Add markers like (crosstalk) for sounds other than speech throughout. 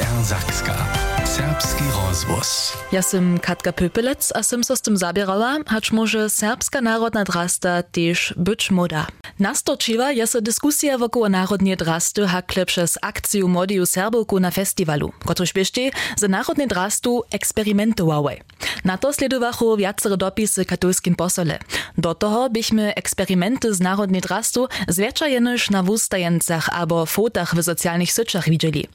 NDR Zakska. Serbski rozvoz. Ja sam Katka Pöpelec, a sam so z tym zabierała, hacz może serbska narodna drasta też być moda. Nastoczyła jest dyskusja wokół narodnie drasty hakle przez akcję Modiu Serbowku na festiwalu, kotryż bieście za narodnie drastu eksperymentowały. Na to sledowachu wiacere dopisy katolskim posole. Do toho byśmy eksperymenty z narodnie drastu zwiercza jenoż na wustajencach albo fotach w socjalnych syczach widzieli.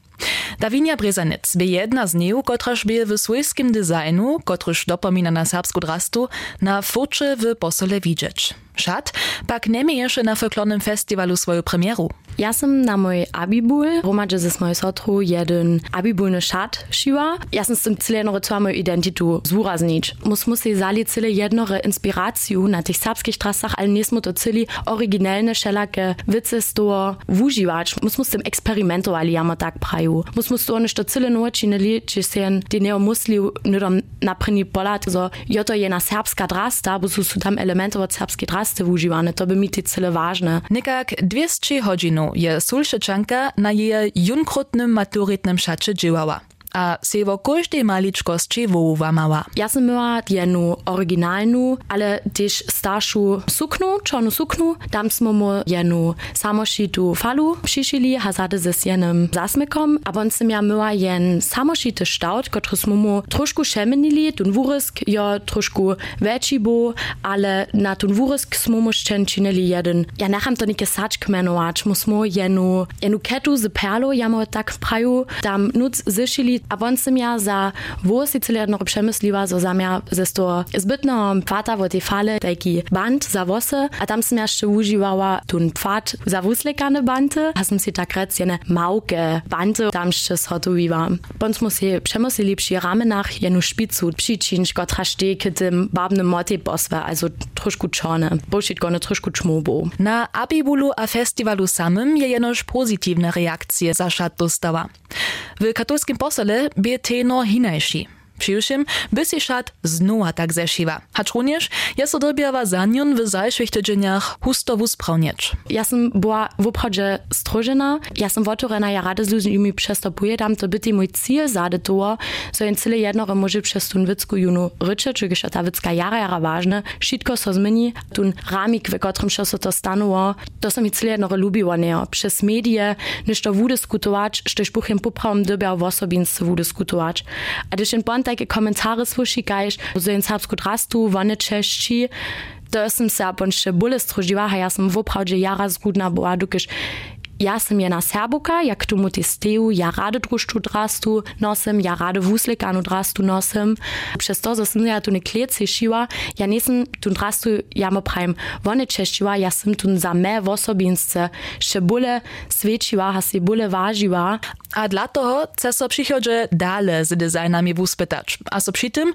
Dawinia Brezanec by jedna z nich, kotraż by w swojskim designu, kotryż dopomina na serbsku drastu, na focze w posole widzieć. Szat pak nie jeszcze na folklornym festiwalu swoją premieru. Ja sam na mój abibul, romadže ze mojej sotru jeden abibulny šat šiva. Ja sam s tym celeno całą moją identitu zúraznić. Mus musi zali cyle jednore inspiraciju na tych serbskich trasach, ale nismo to cili originalne šelake vice toho vuživač. Mus mus tym eksperymentovali, ja ma tak praju. Mus mus to nešto cyle nočinili, či sen ti neo musli nudom naprini polat, so jo to je na serbska drasta, bo su tam elementy od drasty vuživane, to by mi ti cyle ważne. Nekak 200 hodzinów je Sulšečanka na jej junkrotnym maturitnym szacie działała. a sevo košte maličkosti vovamava. Ja sam imala jednu originalnu, ale tež staršu suknu, čornu suknu, tam smo mu jednu samošitu falu šišili, hazade ze s jednym zasmekom, a on sam ja myła jen samošite staut, kotry smo mu trošku šemenili, tun vurysk jo trošku veći bo, ale na tun vurysk smo mu ščen činili jeden. Ja nacham to nike sačk menovač, mu jenu, jenu ketu z perlo, ja mu tak praju, tam nuc zišili A on sam ja za vos i celerno přemysliva, zo sam ja zesto zbytno pfata vo te fale, die band za vose, a tam sam ja še uživava tun pfat za vuslekane bante, a sam si tak rec jene mauke bante tam še shotoviva. Pon smo si přemyslili při ramenach jenu špicu, přičinško trašte k tym babnym mote posve, also trošku čone. Bullshit gone trošku čmobo. Na Abibulu a festivalu samym je jenož pozitivne reakcije zašat dostała will katolskim posele bije teno hinaješi. Přiwšim by si šat znowa tak zeszywa. Hacz również jest odrobiała za nią w zajszych tydzieniach husto wusprawnieć. Ja sam była w obchodzie strożena, ja sam wotorena, ja rady z ludźmi przestępuję, tam to by mój cel zade to, so jen cyle jednore może przez tun wicku junu rycze, czy gdyż ta wicka jara jara ważne, wszystko so zmieni, tun ramik, w którym się to stanuło, to sam mi cyle jednore lubiło, nie, przez medie, niż to wudyskutować, sztyż buchem poprawom dobiał w osobinstwie wudyskutować. A gdyż in takie komentarze słyszikajesz, że in serbsku drastu, wone czeszci, to jestem serbonšte bole stroživa, a ja sam woprawdzie jara zgudna była, dokiż ja sam jedna serbuka, jak tomu testeju, ja rade druszczu drastu nosem, ja rade wuslekanu drastu nosem. Przez to, że sam ja tu ne klece šiła, ja nisem tu drastu jamo prajem wone češčiła, ja sam tu za me w osobinstce še bole svečiła, a se bole wažiła. A dla toho chce so przychodzie dale z designami wuspytać, a so przy tym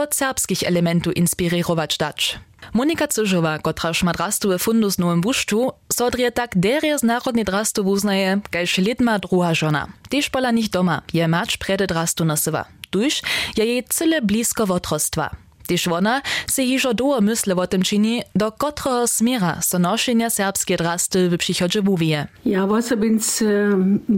od serbskich elementów inspirować dać. Monika Cyżowa, kotraż ma drastu w fundus nowym buszczu, sodrie tak derie z narodnej drastu wuznaje, kajż lidma druga żona. Też pola nich doma, je macz prede drastu nasywa. Tuż je jej cyle blisko wotrostwa. Też ona se hižo długo myśle o tym czyni, do kotrego smiera so noszenia serbskie drasty przychodzie wówije. Ja osobinc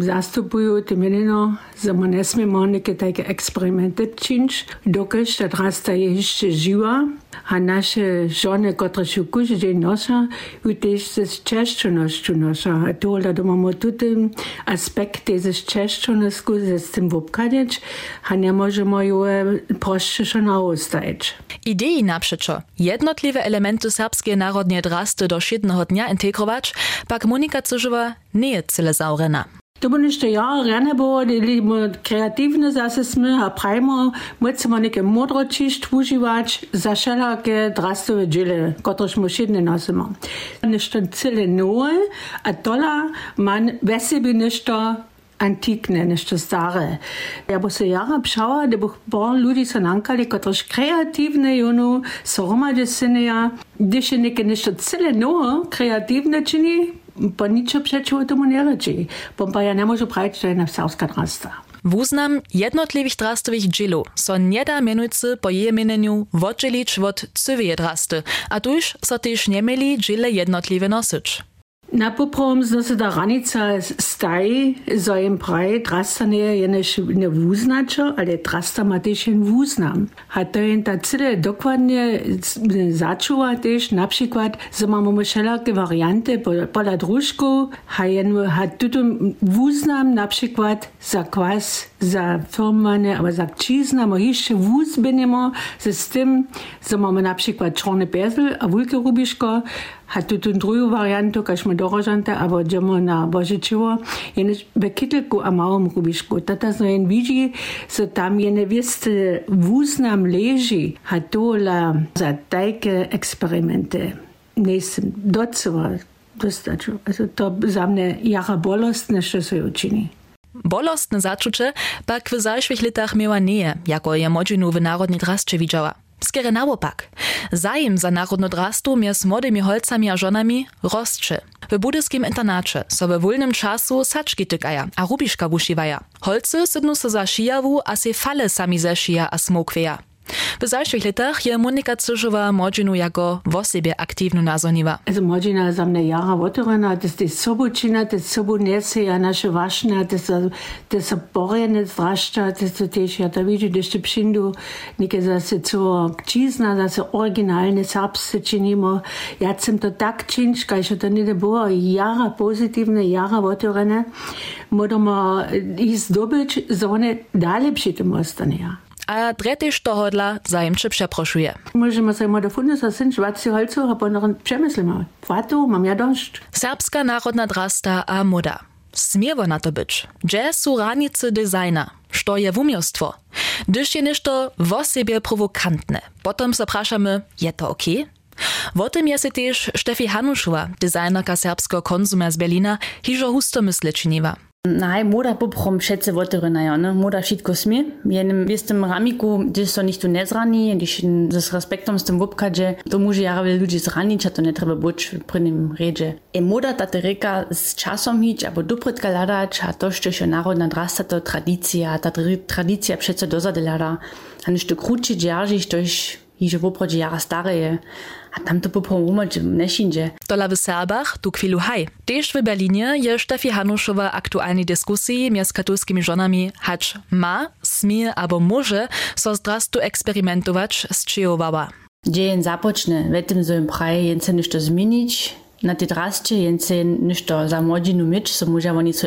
zastupuję tym jedyno, że my nie smiemy niekie takie eksperymenty czynić, dokud ta drasta je jeszcze żywa, a nasze żony, które się każdy dzień już też ze czeszczonością noszą. A to, że mamy tutaj aspekt tej czeszczoności, ze z tym wopkaniać, a nie możemy ją proszę się naostać. Idei naprzeczo jednotliwe elementy serbskiej narodnej drasty do jednego dnia integrować, pak Monika Cyżowa nie jest cyle zaurena. To bo nešto ja rane bo kreativne zase sme a prajmo môceme neke modro čišt užívať za všelaké drastové džile, kotrež mu šedne nosimo. Nešto celé nové a tola man ve sebi nešto antikne, nešto stare. Ja bo se jara pšała, da bo bo ljudi so nankali, kotrež kreativne junu, so romade syneja, gdyż je neke nešto celé nové kreativne čini, bo przeciwko temu nie reči. Bo pa ja ne może že je na serbska drasta. Wuznam jednotliwych drastowych dżilu so nie da mianujcy po jej mieniu oddzielić od cywie drasty, a tuż so też nie mieli dżile jednotliwe nosyć. Na poprom se ta ranica staj, zo jim praj, drasta ne je ne wuznačo, ale drasta ma tež jen wuznam. A to je ta cyle dokładnie začuva tež, například, že máme všelaké varianty pola družku, a ha tuto wuznam například za kwas, zaformane, aber sagt čizna, išče v uzbenemo, se s tem, so imamo napríklad čorne pezel a vulke rubiško, a tuto drugu variantu, kaž smo dorožante, abo idemo na božičivo, je neč v kitelku a malom rubišku. Tata so jen vidži, so tam je neveste vůz nám leží, a tohle za tajke experimente. Nejsem docela dostačil. To za mne jara bolostne, što se učini. Bolostne začuče pak w zajszwych latach miała nie, jako je modzinu w Narodni Drascze widziała. Skere naopak. Zajem za narodno drastu między młodymi holcami a żonami rostcze. W budyskim internacie so we wolnym czasu saczki tykaja, a rubiszka wusziwaja. Holcy sydnu se za šijawu, a se fale sami ze šija a smokweja. W zajszych latach je Monika Cyżowa młodzinu jako w osobie aktywnu nazoniwa. Also młodzina za mnie jara wotorena, to jest sobučina, to jest sobunece, a nasze ważne, to jest to jest borjene zdraszcza, to jest też, ja to widzę, że to przyndu, niekie zase co kcizna, zase oryginalne serbskie czynimo. Ja chcę to tak czynić, że to nie było jara pozytywne, jara wotorene, możemy ich zdobyć, że one dalej przy tym ostanie. A dretyż tohodla zajemcze przeproszuje. Możemy sobie do fundu, że syn żwacy holcu, a potem przemyslimy. Płatu mam ja dość. Serbska narodna drasta a moda. Smiewo na to być. Gdzie są ranice designa? Što je wumiostwo? Gdyż je ništo w sobie prowokantne. Potem zapraszamy, je to ok? O tym jest też Steffi Hanuszowa, designerka serbskiego konsuma z Berlina, hižo husto mysle činiva. Nahai moda poprom schätze voterina, ja, ne? Moda šit kosmi. Jenem istem ramiku, gdje so ništu ne zrani, gdjež s respektom s tem vopkađe, to muže jarave ljudi zranić, a to ne treba boć pri njim ređe. E moda ta te reka s časom hić, abo dopretka ladač, a to što še narod nadrasta to tradicija, ta tradicija pšece dozade lada. A nešto kruči džaržiš, to iš, hiže voprođe jara stareje. Je. A tam to poprom umoć nešinže. Dola w Serbach tu chwilu haj. Też w Berlinie je Steffi Hanuszowa aktualnej dyskusji między katolskimi żonami hacz ma, smie albo może so zdrastu eksperymentować z czyjowała. Gdzie jen započne, w tym so im praje jen se zmienić, na tej draście jen se ništo za młodzinu mieć, so może oni so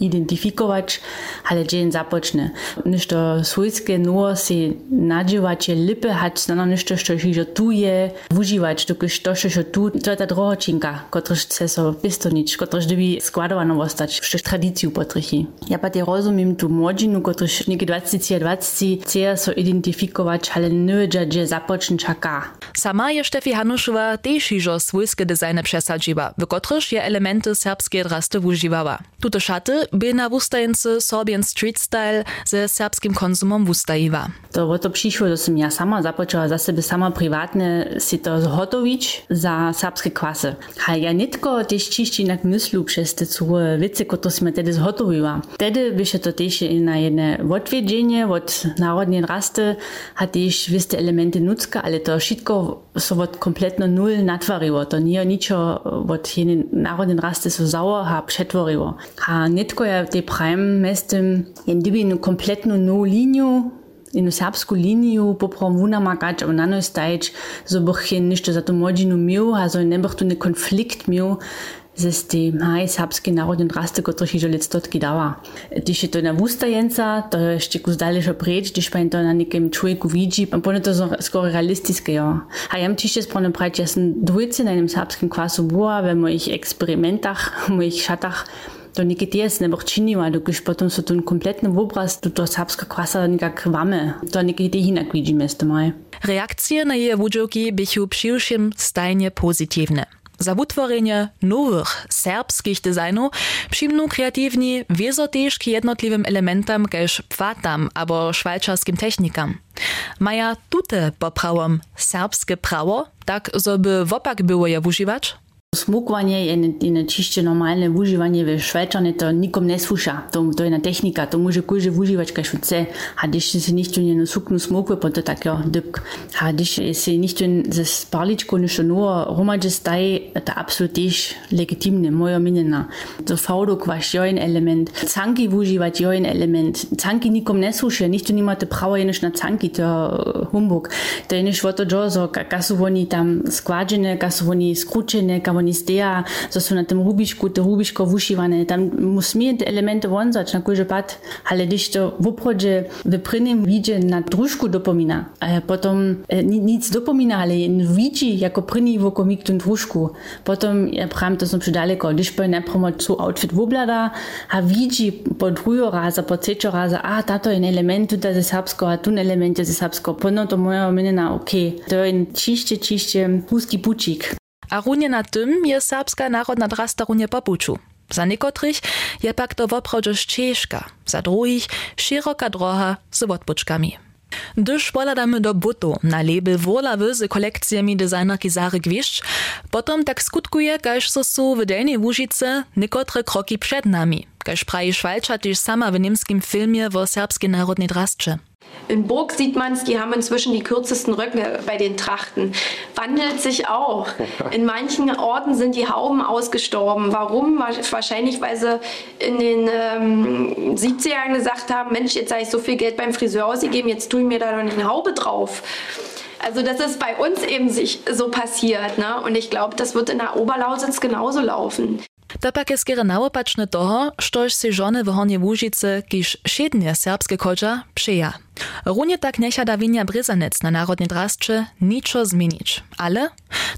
identyfikować, ale gdzie jen započne. Ništo swojskie nuo si nadziewać je lipy, hać znano ništo, što się tu je, wużywać, dokud to, što tu, to ta drohočinka, kotryż chce so pistonić, kotryż dybi składowano ostać, što tradyciju potrychi. Ja pa te rozumiem tu młodzinu, kotryż niekie 20, 20, chce so identyfikować, ale nie gdzie započne czaka. Sama je Steffi Hanuszowa też hižo swojskie designy przesadziła, w kotryż je elementy serbskie drasty wużywała. Tuto szaty by na wustajence Sorbian Street Style ze serbskim konsumom wustajiwa. To o to przyszło, że sam ja sama zapoczęła za siebie sama prywatnie si to zhotowić za serbskie kwasy. A ja tylko też czyści na myślu przez te całe wice, które sme wtedy zhotowiła. Wtedy by to też na jedne odwiedzenie od narodnej rasty, a wiste elementy nudzka, ale to wszystko so od kompletno nul natwariło. To nie niczo od воочи народен расте со зауа пшетвориво. А нетко ја те правим местем ја дибину комплетну нову линију ino srpsku liniju poprom wunamakat o nanostajč, zo boh je ništo za to mođinu mil, a zo ne boh tu ne konflikt mil, z tem, haj, srpski narod in raste, kot jih že letstotki dava. Tiš je to na vustajenca, to je še kus daljša preč, tiš pa je to na nekem človeku vidi, pa pone to skoraj realistiske, jo. A jam tiš je spone preč, jaz sem dvojce na enem srpskim kvasu bua, v mojih eksperimentah, (laughs) v mojih šatah, moich szatach, to niekedy jest, nebo činila, dokud potom so ten kompletny obraz do serbska kwasa nekak vame. To niekedy inak widzimy z tym. Reakcje na jej wudżoki bychu przyjszym stajnie pozytywne. Za wutworzenie nowych serbskich designów przyjmną kreatywni wiezo też k jednotliwym elementam, każ płatam albo szwajcarskim technikam. Maja tute poprawom serbskie prawo, tak żeby wopak było je używać? Smokvanje je na čišče normalne uživanje, veš, večanje to nikom ne sluša, to, to je na tehnika, to može kuže uživač, kaj šuce, a diš se nišče ne nasuknu smokve, pa to tako depk, a diš se nišče za spaličko nišče nuo, romače staje, ta apsolut iš legitimne, moja minjena. To faudok vaš jojen element, canki uživač jojen element, canki nikom ne sluša, nišče nimate pravo je niš na canki, to humbug, to je niš voto džozo, kaj so oni tam skvađene, kaj so oni skučene, kaj oni steja, so su na tym rubišku, te rubiško vušiwane. Tam musimy te elementy wązać na kójże pat, ale když to w prynym widzie na drużku dopomina, a potom e, nic dopomina, ale widzi jako pryni w okomik tym drużku. Potom ja pram to są przydaleko, když po najpromo co outfit woblada, a widzi po drugo raza, po trzecie raza, a tato jest element tutaj ze serbsko, a tu element ze serbsko. Pono to moja minena, okej. Okay. To jest čiście, čiście huski pučik. A na tym je serbska narodna drasta runie papuczu. Za niekotrych je pak to woprodźe ścieżka, za drugich szeroka droga z odpuczkami. Gdyż poladamy do butu na label wolawy z kolekcjami designerki Zary Gwiszcz, potom tak skutkuje, kaž so su w Delnej Łužice niekotre kroki przed nami, kaž praji Švalča też sama w niemskim filmie wo serbskiej narodnej drastcze. In Burg sieht man es, die haben inzwischen die kürzesten Röcke bei den Trachten. Wandelt sich auch. (laughs) In manchen Orten sind die Hauben ausgestorben. Warum? Wahrscheinlich, weil sie in den ähm, 70ern gesagt haben, Mensch, jetzt habe ich so viel Geld beim Friseur ausgegeben, jetzt tue ich mir da noch eine Haube drauf. Also das ist bei uns eben sich so passiert. Ne? Und ich glaube, das wird in der Oberlausitz genauso laufen. To pak je skoro naopačne toho, štož si žony v Hornie Łužice, kiž šednie serbskie kodža, przeja. Runie tak nechada winia Bryzanec na narodnie drastcze niczo zmienić. Ale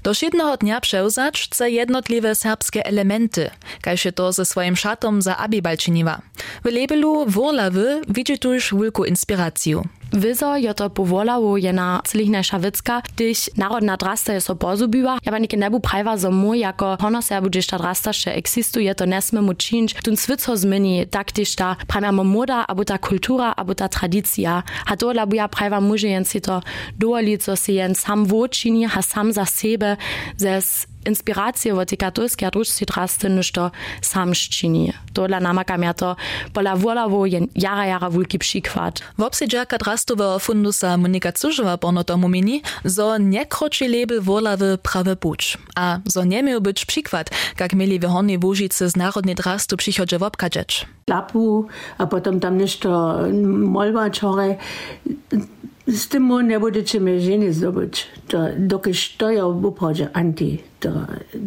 do jednego dnia przełzać chce jednotliwe serbskie elementy, kaj to ze swoim szatom za Abibal czyniła. W labelu Wurlawy widzi tu już wielką inspirację. Wyzo je to powolało jena celihna szawicka, gdyż narodna drasta je so pozubiła. Ja nie nebu prajwa za mój jako honoserbu, gdyż ta drasta jeszcze eksistuje, to nesmy mu czynić. Tun swico zmieni, tak gdyż ta prajma moda, abo ta kultura, abo ta tradycja. A to labuja prajwa muže jen si to dovoli, co si jen sam vočini, a sam za zes inspiracje od tej katolskiej drużcy drasty niż to sam szczyni. To dla namakam ja to pola wolawo jara jara wulki przykład. W obsiedziaka drastowego fundusa Monika Cużowa pono to mumini, zo nie kroczy label wolawy prawy pucz. A zo nie miał być przykład, jak mieli w Hornej Wóżycy z narodnej drastu przychodzie w obkadzecz. Lapu, a potem tam nešto molbačore, z tym nie budete mnie żeny zdobyć. To, dokiż to ja w obchodzie anti. To,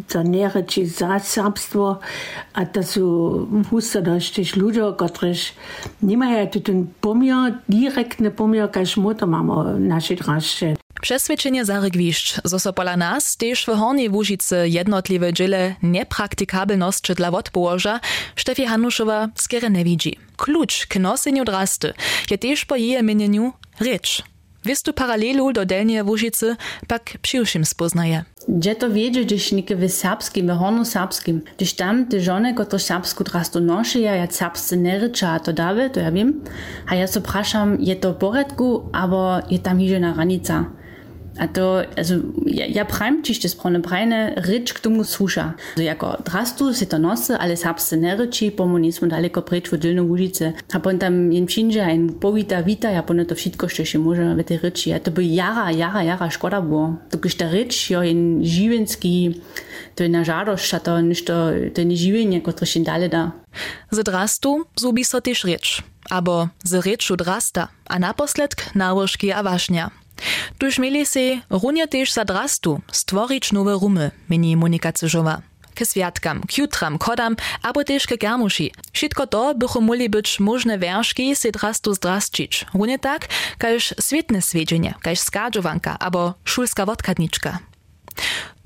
to nie reči za serbstwo, a to są wustodość też ludzie, którzy nie mają ten pomiar, direktny pomiar, każ my to mamy nasze draższe. Przesvědčenie Zary Gwiszcz, zo so pola nas też w Hornej Łužice jednotliwe dziele nepraktikabelność dla odpołoża, Steffi Hanuszowa skiery nie widzi. Klucz k noseniu drasty je też po jej imieniu rycz. Wistu paralelu do Delnie Łužice pak przyuszym spoznaje. Gdzie to wiedzie, gdyż nieke w serbskim, w hornu serbskim, gdyż tam te żony, które serbsku drastu nosi, ja jak serbscy nie rycza, a to dawe, to ja wiem. A ja so praszam, je to w porządku, albo je tam hižena ranica. A to, also, ja, ja prajem čište správne prajne, reč k tomu sluša. Also, jako drastu si to nosy, ale serbsce ne reči, pomo nismo daleko preč v Dylnu Łužice. A pon tam jen přinže, ein povita vita, ja pon to všetko, što še može v tej reči. A to by jara, jara, jara škoda było. To když ta reč, jo, jen živenský, to je na žadoš, a to ništo, to je neživenje, kot še dalej da. Z drastu zubi so tež reč, abo z reču drasta, a naposledk nałożki a. Tuż mieli se runie też za drastu stworić nowe rumy, mini Monika Cyżowa. K jutram, kodam, abo też k germuši. Wszystko to bychu mogli być możne wierszki se drastu zdrasčić. Runie tak, kaž świetne swiedzenie, kaž skadżowanka, abo szulska wodkadniczka.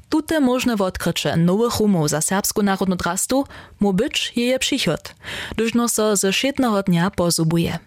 Tute możne odkrycie nowych rumów za serbską narodną drastu mu być jej przychód, gdyż no so ze szednego dnia pozubuje.